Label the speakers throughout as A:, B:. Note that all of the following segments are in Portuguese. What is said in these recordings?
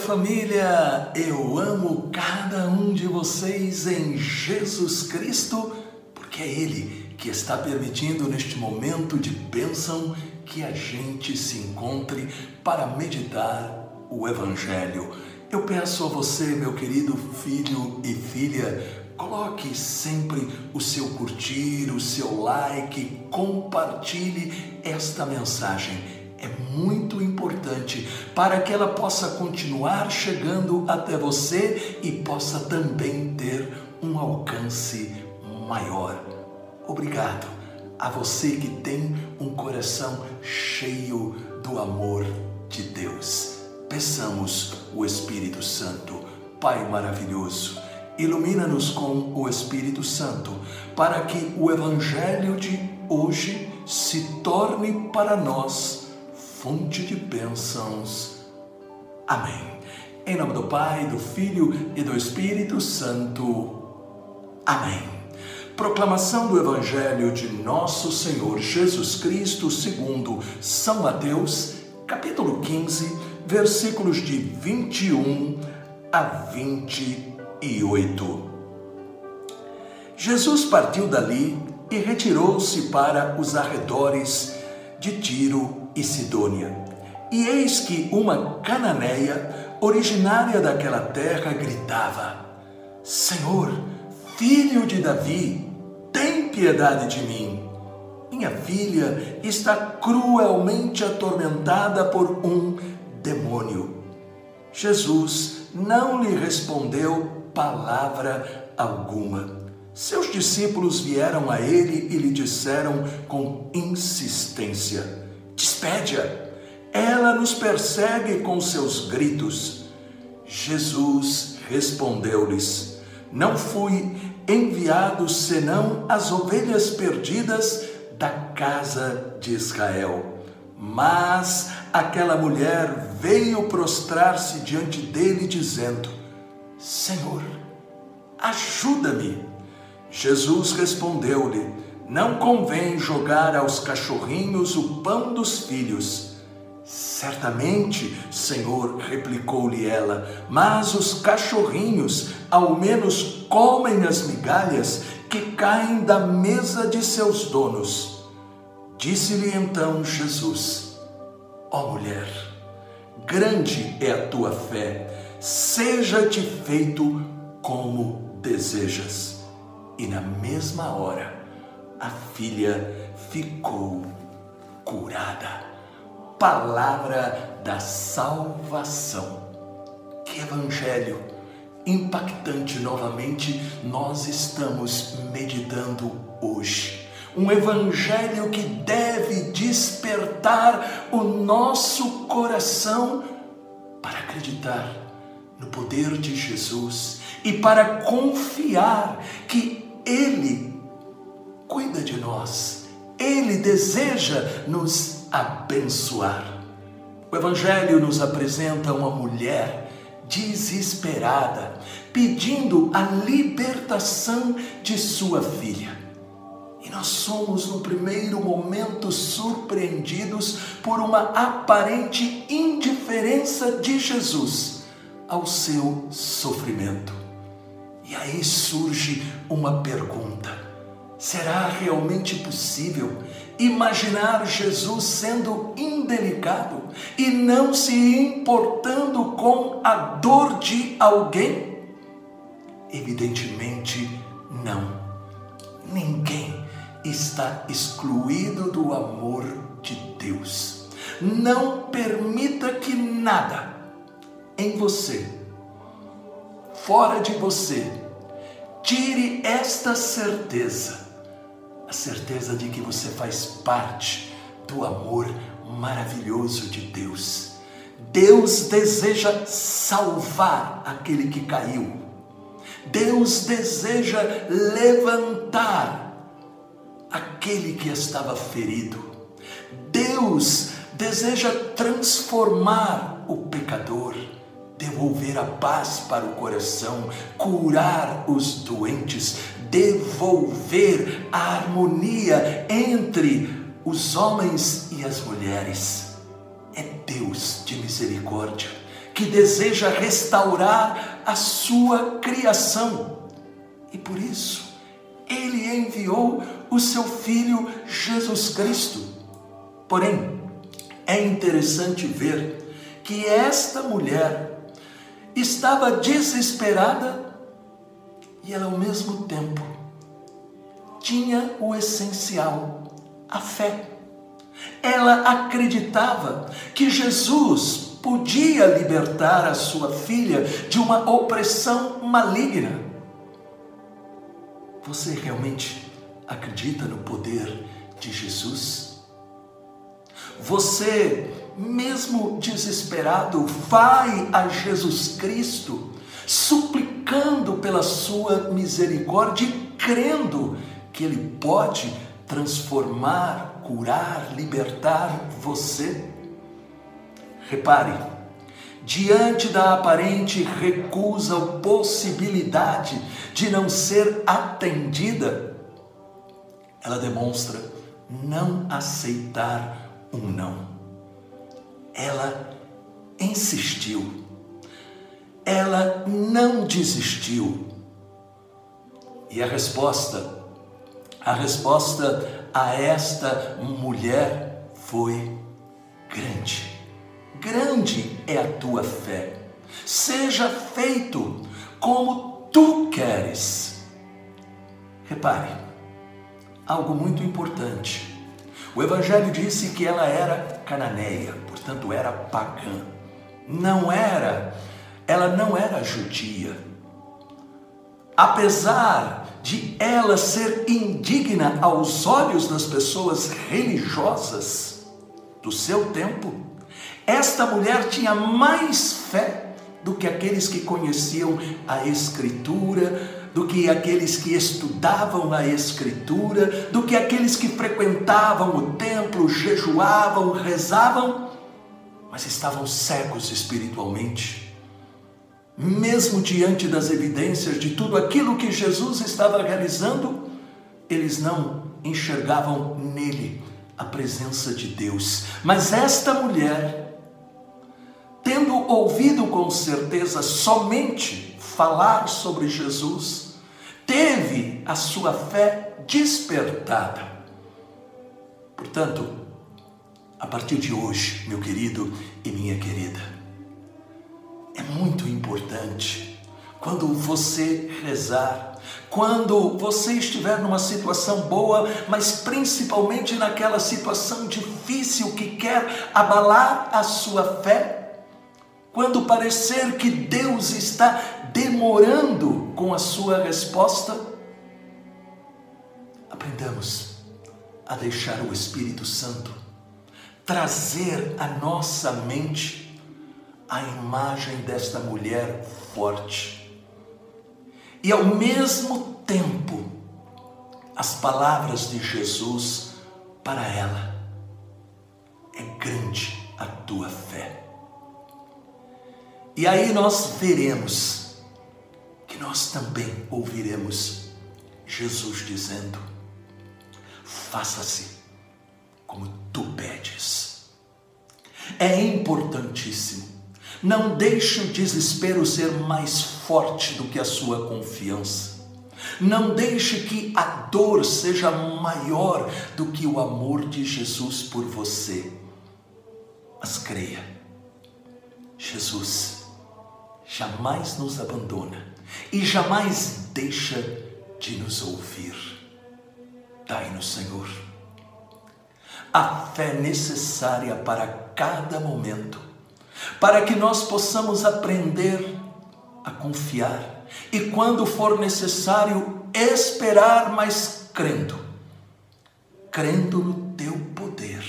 A: família! Eu amo cada um de vocês em Jesus Cristo, porque é Ele que está permitindo neste momento de bênção que a gente se encontre para meditar o Evangelho. Eu peço a você, meu querido filho e filha, coloque sempre o seu curtir, o seu like, compartilhe esta mensagem é muito importante para que ela possa continuar chegando até você e possa também ter um alcance maior. Obrigado a você que tem um coração cheio do amor de Deus. Peçamos o Espírito Santo, Pai maravilhoso, ilumina-nos com o Espírito Santo, para que o Evangelho de hoje se torne para nós fonte de bênçãos. Amém. Em nome do Pai, do Filho e do Espírito Santo. Amém. Proclamação do Evangelho de Nosso Senhor Jesus Cristo segundo São Mateus, capítulo 15, versículos de 21 a 28. Jesus partiu dali e retirou-se para os arredores de Tiro e Sidônia. E eis que uma cananeia, originária daquela terra, gritava: Senhor, filho de Davi, tem piedade de mim. Minha filha está cruelmente atormentada por um demônio. Jesus não lhe respondeu palavra alguma. Seus discípulos vieram a ele e lhe disseram com insistência: Despede-a. Ela nos persegue com seus gritos. Jesus respondeu-lhes: Não fui enviado senão as ovelhas perdidas da casa de Israel. Mas aquela mulher veio prostrar-se diante dele, dizendo: Senhor, ajuda-me. Jesus respondeu-lhe: não convém jogar aos cachorrinhos o pão dos filhos. Certamente, Senhor, replicou-lhe ela, mas os cachorrinhos ao menos comem as migalhas que caem da mesa de seus donos. Disse-lhe então Jesus: Ó oh, mulher, grande é a tua fé, seja-te feito como desejas. E na mesma hora, a filha ficou curada. Palavra da salvação. Que evangelho impactante novamente nós estamos meditando hoje. Um evangelho que deve despertar o nosso coração para acreditar no poder de Jesus e para confiar que Ele cuida de nós. Ele deseja nos abençoar. O Evangelho nos apresenta uma mulher desesperada, pedindo a libertação de sua filha. E nós somos, no primeiro momento, surpreendidos por uma aparente indiferença de Jesus ao seu sofrimento. E aí surge uma pergunta Será realmente possível imaginar Jesus sendo indelicado e não se importando com a dor de alguém? Evidentemente, não. Ninguém está excluído do amor de Deus. Não permita que nada em você, fora de você, tire esta certeza a certeza de que você faz parte do amor maravilhoso de Deus. Deus deseja salvar aquele que caiu. Deus deseja levantar aquele que estava ferido. Deus deseja transformar o pecador devolver a paz para o coração, curar os doentes, devolver a harmonia entre os homens e as mulheres. É Deus de misericórdia que deseja restaurar a sua criação. E por isso, ele enviou o seu filho Jesus Cristo. Porém, é interessante ver que esta mulher estava desesperada e ela ao mesmo tempo tinha o essencial, a fé. Ela acreditava que Jesus podia libertar a sua filha de uma opressão maligna. Você realmente acredita no poder de Jesus? Você, mesmo desesperado, vai a Jesus Cristo, suplicando pela sua misericórdia e crendo que Ele pode transformar, curar, libertar você? Repare, diante da aparente recusa ou possibilidade de não ser atendida, ela demonstra não aceitar um não. Ela insistiu, ela não desistiu. E a resposta, a resposta a esta mulher foi grande. Grande é a tua fé. Seja feito como tu queres. Repare, algo muito importante. O Evangelho disse que ela era cananeia, portanto era pagã. Não era, ela não era judia. Apesar de ela ser indigna aos olhos das pessoas religiosas do seu tempo, esta mulher tinha mais fé do que aqueles que conheciam a Escritura, do que aqueles que estudavam a Escritura, do que aqueles que frequentavam o templo, jejuavam, rezavam, mas estavam cegos espiritualmente. Mesmo diante das evidências de tudo aquilo que Jesus estava realizando, eles não enxergavam nele a presença de Deus. Mas esta mulher, tendo ouvido com certeza somente falar sobre Jesus, teve a sua fé despertada. Portanto, a partir de hoje, meu querido e minha querida, é muito importante quando você rezar, quando você estiver numa situação boa, mas principalmente naquela situação difícil que quer abalar a sua fé, quando parecer que Deus está demorando com a sua resposta, aprendamos a deixar o Espírito Santo trazer à nossa mente a imagem desta mulher forte. E ao mesmo tempo, as palavras de Jesus para ela: é grande a tua fé. E aí nós veremos que nós também ouviremos Jesus dizendo: faça-se como tu pedes. É importantíssimo. Não deixe o desespero ser mais forte do que a sua confiança. Não deixe que a dor seja maior do que o amor de Jesus por você. Mas creia, Jesus jamais nos abandona e jamais deixa de nos ouvir. Dai-nos, Senhor, a fé necessária para cada momento, para que nós possamos aprender a confiar e, quando for necessário, esperar, mas crendo, crendo no teu poder.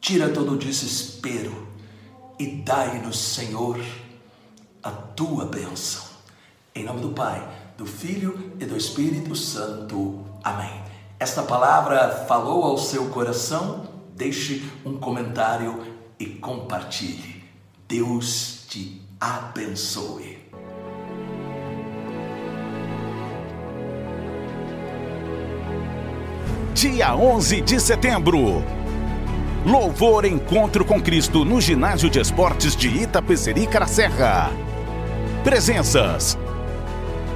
A: Tira todo o desespero e dai-nos, Senhor, a tua bênção. Em nome do Pai, do Filho e do Espírito Santo. Amém. Esta palavra falou ao seu coração? Deixe um comentário e compartilhe. Deus te abençoe.
B: Dia 11 de setembro Louvor Encontro com Cristo no Ginásio de Esportes de Itapecerica da Serra. Presenças: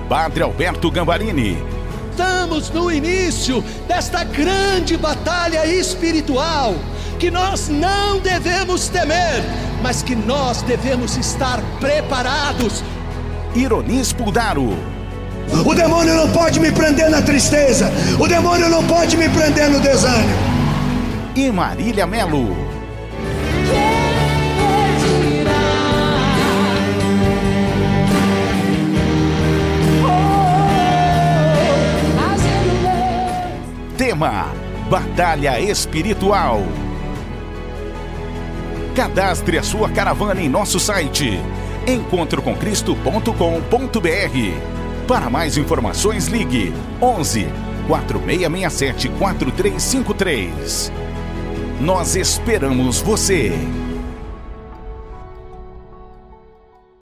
B: Padre Alberto Gambarini.
A: Estamos no início desta grande batalha espiritual que nós não devemos temer, mas que nós devemos estar preparados.
B: Ironis Puldaro.
C: O demônio não pode me prender na tristeza, o demônio não pode me prender no desânimo
B: e Marília Melo. Tema: Batalha Espiritual. Cadastre a sua caravana em nosso site encontrocomcristo.com.br. Para mais informações, ligue 11 4667 4353. Nós esperamos você!